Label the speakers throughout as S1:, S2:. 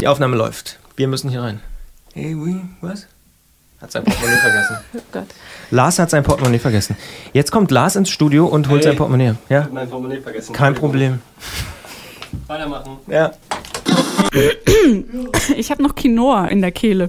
S1: Die Aufnahme läuft. Wir müssen hier rein. Hey, we, was? Hat sein Portemonnaie vergessen.
S2: Oh Gott.
S1: Lars hat sein Portemonnaie vergessen. Jetzt kommt Lars ins Studio und holt
S3: Hey.
S1: sein Portemonnaie. Ja,
S3: hab mein Portemonnaie vergessen.
S1: kein Problem.
S3: Weitermachen.
S1: Ja.
S2: Ich habe noch Quinoa in der Kehle.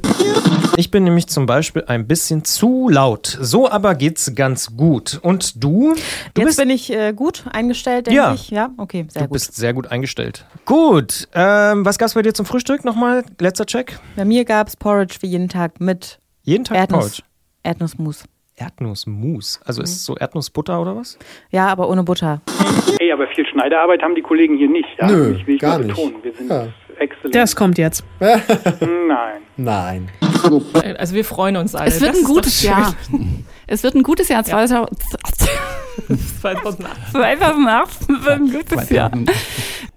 S1: Ich bin nämlich zum Beispiel ein bisschen zu laut. So aber geht's ganz gut. Und du? Du
S4: Jetzt
S1: bist,
S4: bin ich äh, gut eingestellt, denke
S1: Ja.
S4: ich. Ja, okay, sehr
S1: du
S4: gut.
S1: bist sehr gut eingestellt. Gut. Ähm, was gab's bei dir zum Frühstück? Nochmal, letzter Check.
S4: Bei mir gab es Porridge wie jeden Tag mit
S1: Jeden Tag
S4: Erdnuss,
S1: Porridge.
S4: Erdnussmus.
S1: Erdnussmus. Also ist es so Erdnussbutter oder was?
S4: Ja, aber ohne Butter.
S5: Hey, aber viel Schneiderarbeit haben die Kollegen hier nicht. Ja?
S6: Nö,
S5: ich will
S6: gar nicht.
S5: betonen. Wir sind
S6: Ja.
S5: Exzellent.
S7: Das kommt jetzt.
S5: Nein.
S6: Nein.
S7: Also wir freuen uns alle.
S2: Es wird
S7: Das
S2: ein gutes. Jahr. Es wird ein gutes Jahr. 2000
S7: 2008.
S2: 2018 wird ein gutes Jahr.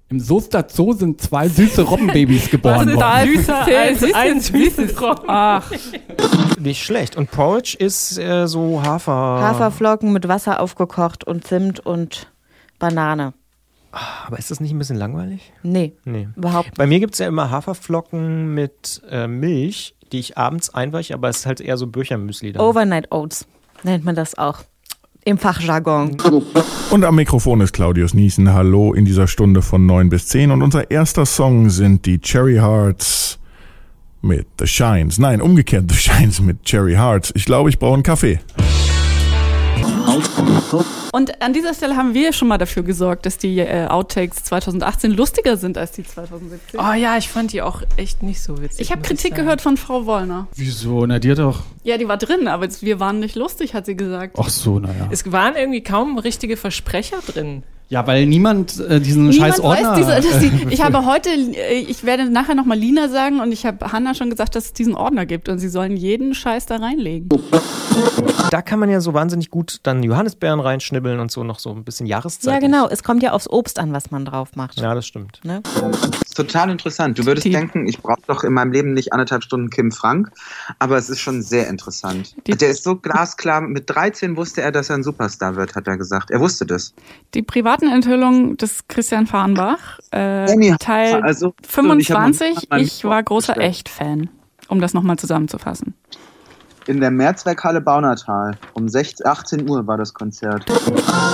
S8: Im Soester Zoo sind zwei süße Robbenbabys geboren
S2: Da
S8: worden.
S2: süßer
S7: Süßer
S2: als ein süßes Ach,
S1: Nicht schlecht. Und Porridge ist äh, so Hafer.
S4: Haferflocken mit Wasser aufgekocht und Zimt und Banane.
S1: Aber ist das nicht ein bisschen langweilig?
S4: Nee,
S1: Nee.
S4: überhaupt
S1: Bei mir gibt es ja immer Haferflocken mit äh, Milch, die ich abends einweiche, aber es ist halt eher so Büchermüsli dann.
S4: Overnight Oats nennt man das auch. Im Fachjargon.
S9: Und am Mikrofon ist Claudius Niesen. Hallo in dieser Stunde von 9 bis 10. Und unser erster Song sind die Cherry Hearts mit The Shines. Nein, umgekehrt, The Shines mit Cherry Hearts. Ich glaube, ich brauche einen Kaffee.
S2: Und an dieser Stelle haben wir schon mal dafür gesorgt, dass die äh, Outtakes 2018 lustiger sind als die 2017.
S7: Oh ja, ich fand die auch echt nicht so witzig.
S2: Ich habe Kritik
S7: sagen.
S2: gehört von Frau Wollner.
S8: Wieso? Na, dir doch.
S2: Ja, die war drin, aber wir waren nicht lustig, hat sie gesagt.
S8: Ach so, naja.
S7: Es waren irgendwie kaum richtige Versprecher drin.
S8: Ja, weil niemand äh, diesen
S2: Niemand
S8: scheiß Ordner...
S2: weiß diese, dass die, ich habe heute, äh, ich werde nachher nochmal Lina sagen und ich habe Hanna schon gesagt, dass es diesen Ordner gibt und sie sollen jeden Scheiß da reinlegen.
S1: Da kann man ja so wahnsinnig gut dann Johannisbeeren reinschnibbeln und so noch so ein bisschen Jahreszeit.
S4: Ja, genau. Es kommt ja aufs Obst an, was man drauf macht.
S1: Ja, das stimmt.
S4: Ne?
S10: Total interessant. Du würdest
S2: Die-
S10: denken, ich brauche doch in meinem Leben nicht anderthalb Stunden Kim Frank, aber es ist schon sehr interessant.
S2: Die-
S10: Der ist so glasklar. Mit 13 wusste er, dass er ein Superstar wird, hat er gesagt. Er wusste das.
S2: Die privaten Enthüllungen des Christian Fahrenbach, äh,
S10: Anyhow,
S2: Teil
S10: also,
S2: 25.
S10: ich
S2: Ich war großer. Echt-Fan, um das nochmal zusammenzufassen.
S10: In der Mehrzweckhalle Baunatal. Um 16, 18 Uhr war das Konzert.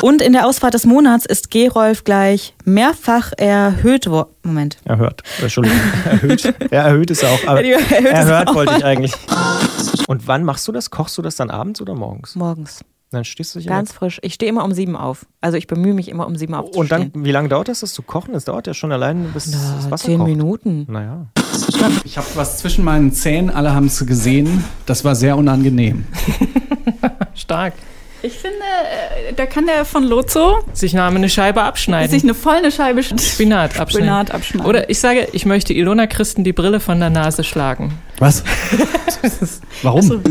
S4: Und in der Ausfahrt des Monats ist Gerolf gleich mehrfach erhöht worden. Moment.
S1: Erhört. Entschuldigung. erhöht. Ja, erhöht ist er auch. Aber
S4: erhöht ist
S1: erhört
S4: auch.
S1: wollte ich eigentlich. Und wann machst du das? Kochst du das dann abends oder morgens?
S4: Morgens.
S1: Dann stehst du dich
S4: Ganz frisch. Ich stehe immer um sieben auf. Also ich bemühe mich immer um sieben aufzustehen.
S1: Und dann, wie lange dauert das, das zu kochen? Das dauert ja schon allein, bis das
S4: Na,
S1: Wasser
S4: zehn
S1: kocht.
S4: Minuten.
S1: Naja.
S8: Ich habe was zwischen meinen Zähnen, alle haben es gesehen. Das war sehr unangenehm.
S7: Stark.
S2: Ich finde, äh, da kann der von Lozo
S7: Sich nahm eine Scheibe abschneiden.
S2: sich eine voll eine Scheibe
S7: Spinat abschneiden.
S2: Spinat abschneiden.
S7: Oder ich sage, ich möchte Ilona Christen die Brille von der Nase schlagen.
S8: Was? Warum?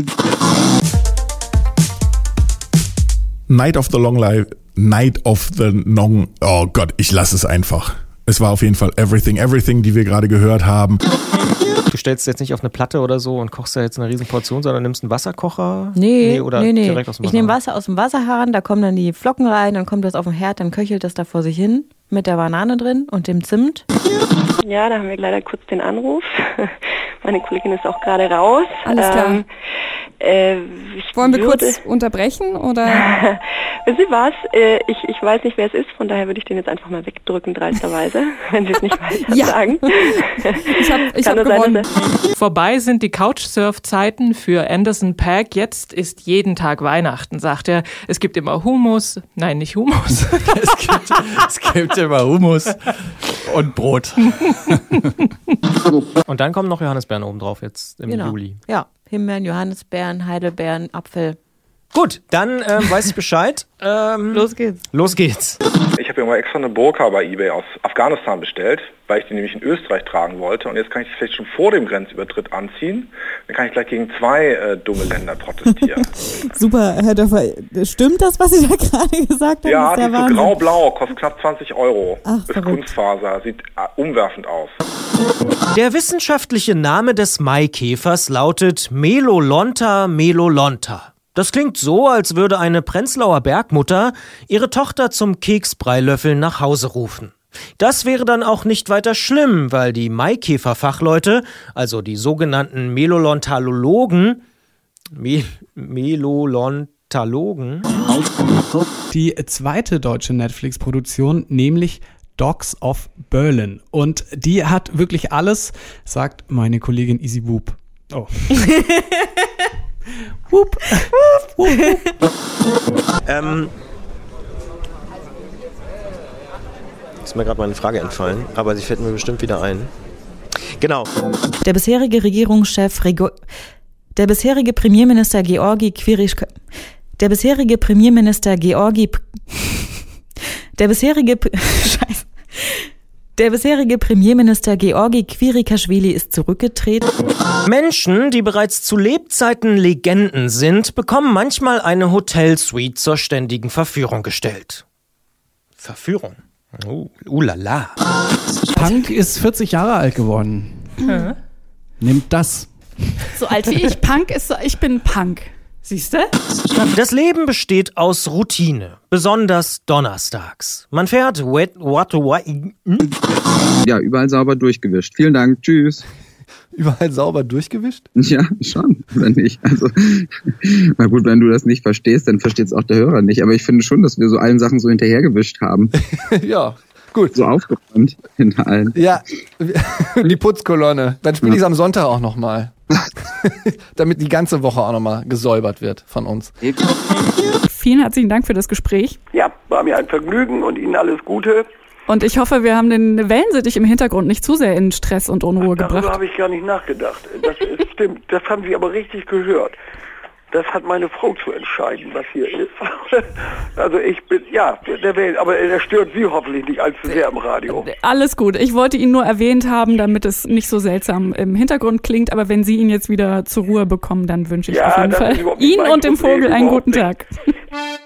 S9: Night of the Long Life. Night of the Long. Oh Gott, ich lasse es einfach. Es war auf jeden Fall Everything, Everything, die wir gerade gehört haben.
S1: Du stellst jetzt nicht auf eine Platte oder so und kochst da jetzt eine riesen Portion, sondern nimmst einen Wasserkocher?
S4: Nee,
S1: oder
S4: nee, nee.
S1: direkt aus dem
S4: Ich nehme
S1: Wasser.
S4: Wasser aus dem Wasserhahn, da kommen dann die Flocken rein, dann kommt das auf den Herd, dann köchelt das da vor sich hin mit der Banane drin und dem Zimt.
S11: Ja, da haben wir leider kurz den Anruf. Meine Kollegin ist auch gerade raus.
S12: Alles klar.
S11: Ähm, äh, ich
S12: Wollen wir
S11: würde,
S12: kurz unterbrechen oder?
S11: Wissen Sie was? Äh, ich, ich weiß nicht, wer es ist, von daher würde ich den jetzt einfach mal wegdrücken, dreisterweise, wenn Sie es nicht weiter
S12: Ja.
S11: sagen.
S12: Ich habe ich
S11: Kann
S12: hab
S11: sein,
S12: gewonnen.
S11: er-
S7: Vorbei sind die Couchsurf-Zeiten für Anderson Pack. Jetzt ist jeden Tag Weihnachten, sagt er. Es gibt immer Humus. Nein, nicht Humus.
S8: es, gibt, es gibt immer Hummus und Brot.
S1: Und dann kommen noch Johannisbeeren oben drauf jetzt im
S4: Genau.
S1: Juli.
S4: Ja, Himbeeren, Johannisbeeren, Heidelbeeren, Apfel.
S1: Gut, dann ähm, weiß ich Bescheid. Ähm,
S4: Los geht's.
S1: los geht's.
S13: Ich habe ja mal extra eine Burka bei eBay aus Afghanistan bestellt, weil ich die nämlich in Österreich tragen wollte. Und jetzt kann ich sie vielleicht schon vor dem Grenzübertritt anziehen. Dann kann ich gleich gegen zwei äh, dumme Länder protestieren.
S12: Super, Herr Dörfer. Stimmt das, was Sie da gerade gesagt haben?
S13: ja,
S12: Das
S13: die
S12: ist
S13: so grau-blau, kostet knapp 20 Euro.
S12: Ach,
S13: ist. Kunstfaser, sieht äh, umwerfend aus.
S1: Der wissenschaftliche Name des Maikäfers lautet Melolonta melolonta. Das klingt so, als würde eine Prenzlauer Bergmutter ihre Tochter zum Keksbreilöffeln nach Hause rufen. Das wäre dann auch nicht weiter schlimm, weil die Maikäfer-Fachleute, also die sogenannten Melolontalogen, Mel Melolontalogen,
S8: Die zweite deutsche Netflix-Produktion, nämlich Dogs of Berlin. Und die hat wirklich alles, sagt meine Kollegin Easy Boop. Oh. Whoop.
S6: Ähm. Ist mir gerade meine Frage entfallen, aber sie fällt mir bestimmt wieder ein. Genau.
S4: Der bisherige Regierungschef Rego der bisherige Premierminister Georgi Quirisch der bisherige Premierminister Georgi P- der bisherige P- Scheiße. Der bisherige Premierminister Georgi Quirikaschwili ist zurückgetreten.
S1: Menschen, die bereits zu Lebzeiten Legenden sind, bekommen manchmal eine Hotelsuite zur ständigen Verführung gestellt. Verführung? Uh, uh la la.
S8: Punk ist 40 Jahre alt geworden. Nimmt das.
S2: So alt wie ich. Punk ist so, ich bin Punk. Siehst du?
S1: Das Leben besteht aus Routine, besonders donnerstags. Man fährt wet, what, what, hm?
S10: Ja, überall sauber durchgewischt. Vielen Dank. Tschüss.
S14: Überall sauber durchgewischt?
S10: Ja, schon, oder nicht? Also, na gut, wenn du das nicht verstehst, dann versteht es auch der Hörer nicht. Aber ich finde schon, dass wir so allen Sachen so hinterhergewischt haben.
S14: ja, gut.
S10: So aufgeräumt hinter allen.
S14: Ja, die Putzkolonne. Dann spiele ich es am Sonntag auch nochmal. Damit die ganze Woche auch nochmal gesäubert wird von uns.
S2: Vielen herzlichen Dank für das Gespräch.
S15: Ja, war mir ein Vergnügen und Ihnen alles Gute.
S2: Und ich hoffe, wir haben den Wellensittich im Hintergrund nicht zu sehr in Stress und Unruhe
S15: Darüber
S2: gebracht.
S15: habe ich gar nicht nachgedacht. Das ist, stimmt, das haben Sie aber richtig gehört. Das hat meine Frau zu entscheiden, was hier ist. Also ich bin, ja, der Wellen, aber der stört Sie hoffentlich nicht allzu sehr im Radio.
S2: Alles gut. Ich wollte ihn nur erwähnt haben, damit es nicht so seltsam im Hintergrund klingt. Aber wenn Sie ihn jetzt wieder zur Ruhe bekommen, dann wünsche ich
S15: Ja,
S2: auf jeden Fall Ihnen und dem Vogel einen guten. Tag.